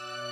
you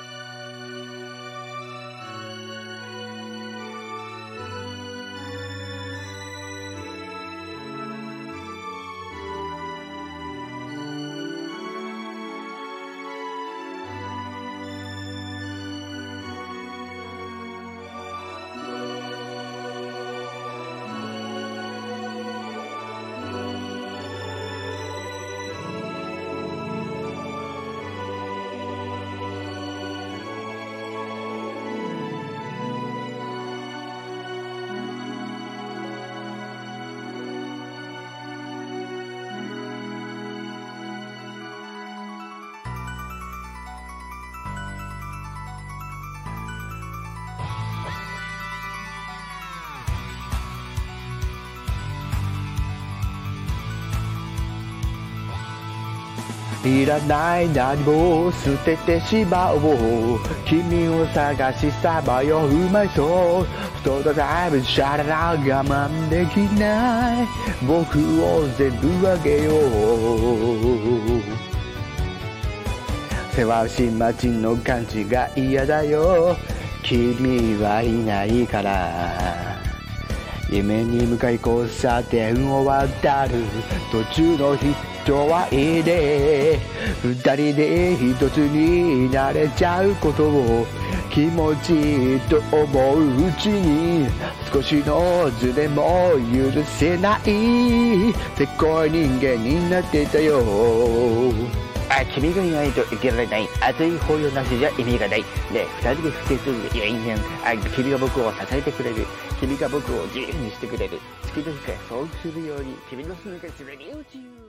いらない何も捨ててしまおう君を探しさまようまいそうストーライブシャララ我慢できな。い僕を全部あげようせわし町の感じが嫌だよ。君はいないから。夢に向かい交差点を渡る。途中の人はいいね二人で一つになれちゃうことを気持ちいいと思ううちに少しのズレも許せないせっこい人間になってたよあ、君がいないと生きられない。熱い抱擁なしじゃ意味がない。ね二人で不潔でいやいいやん。あ、君が僕を支えてくれる。君が僕を自由にしてくれる。月の日がそうするように、君の住みが滑り落ちる。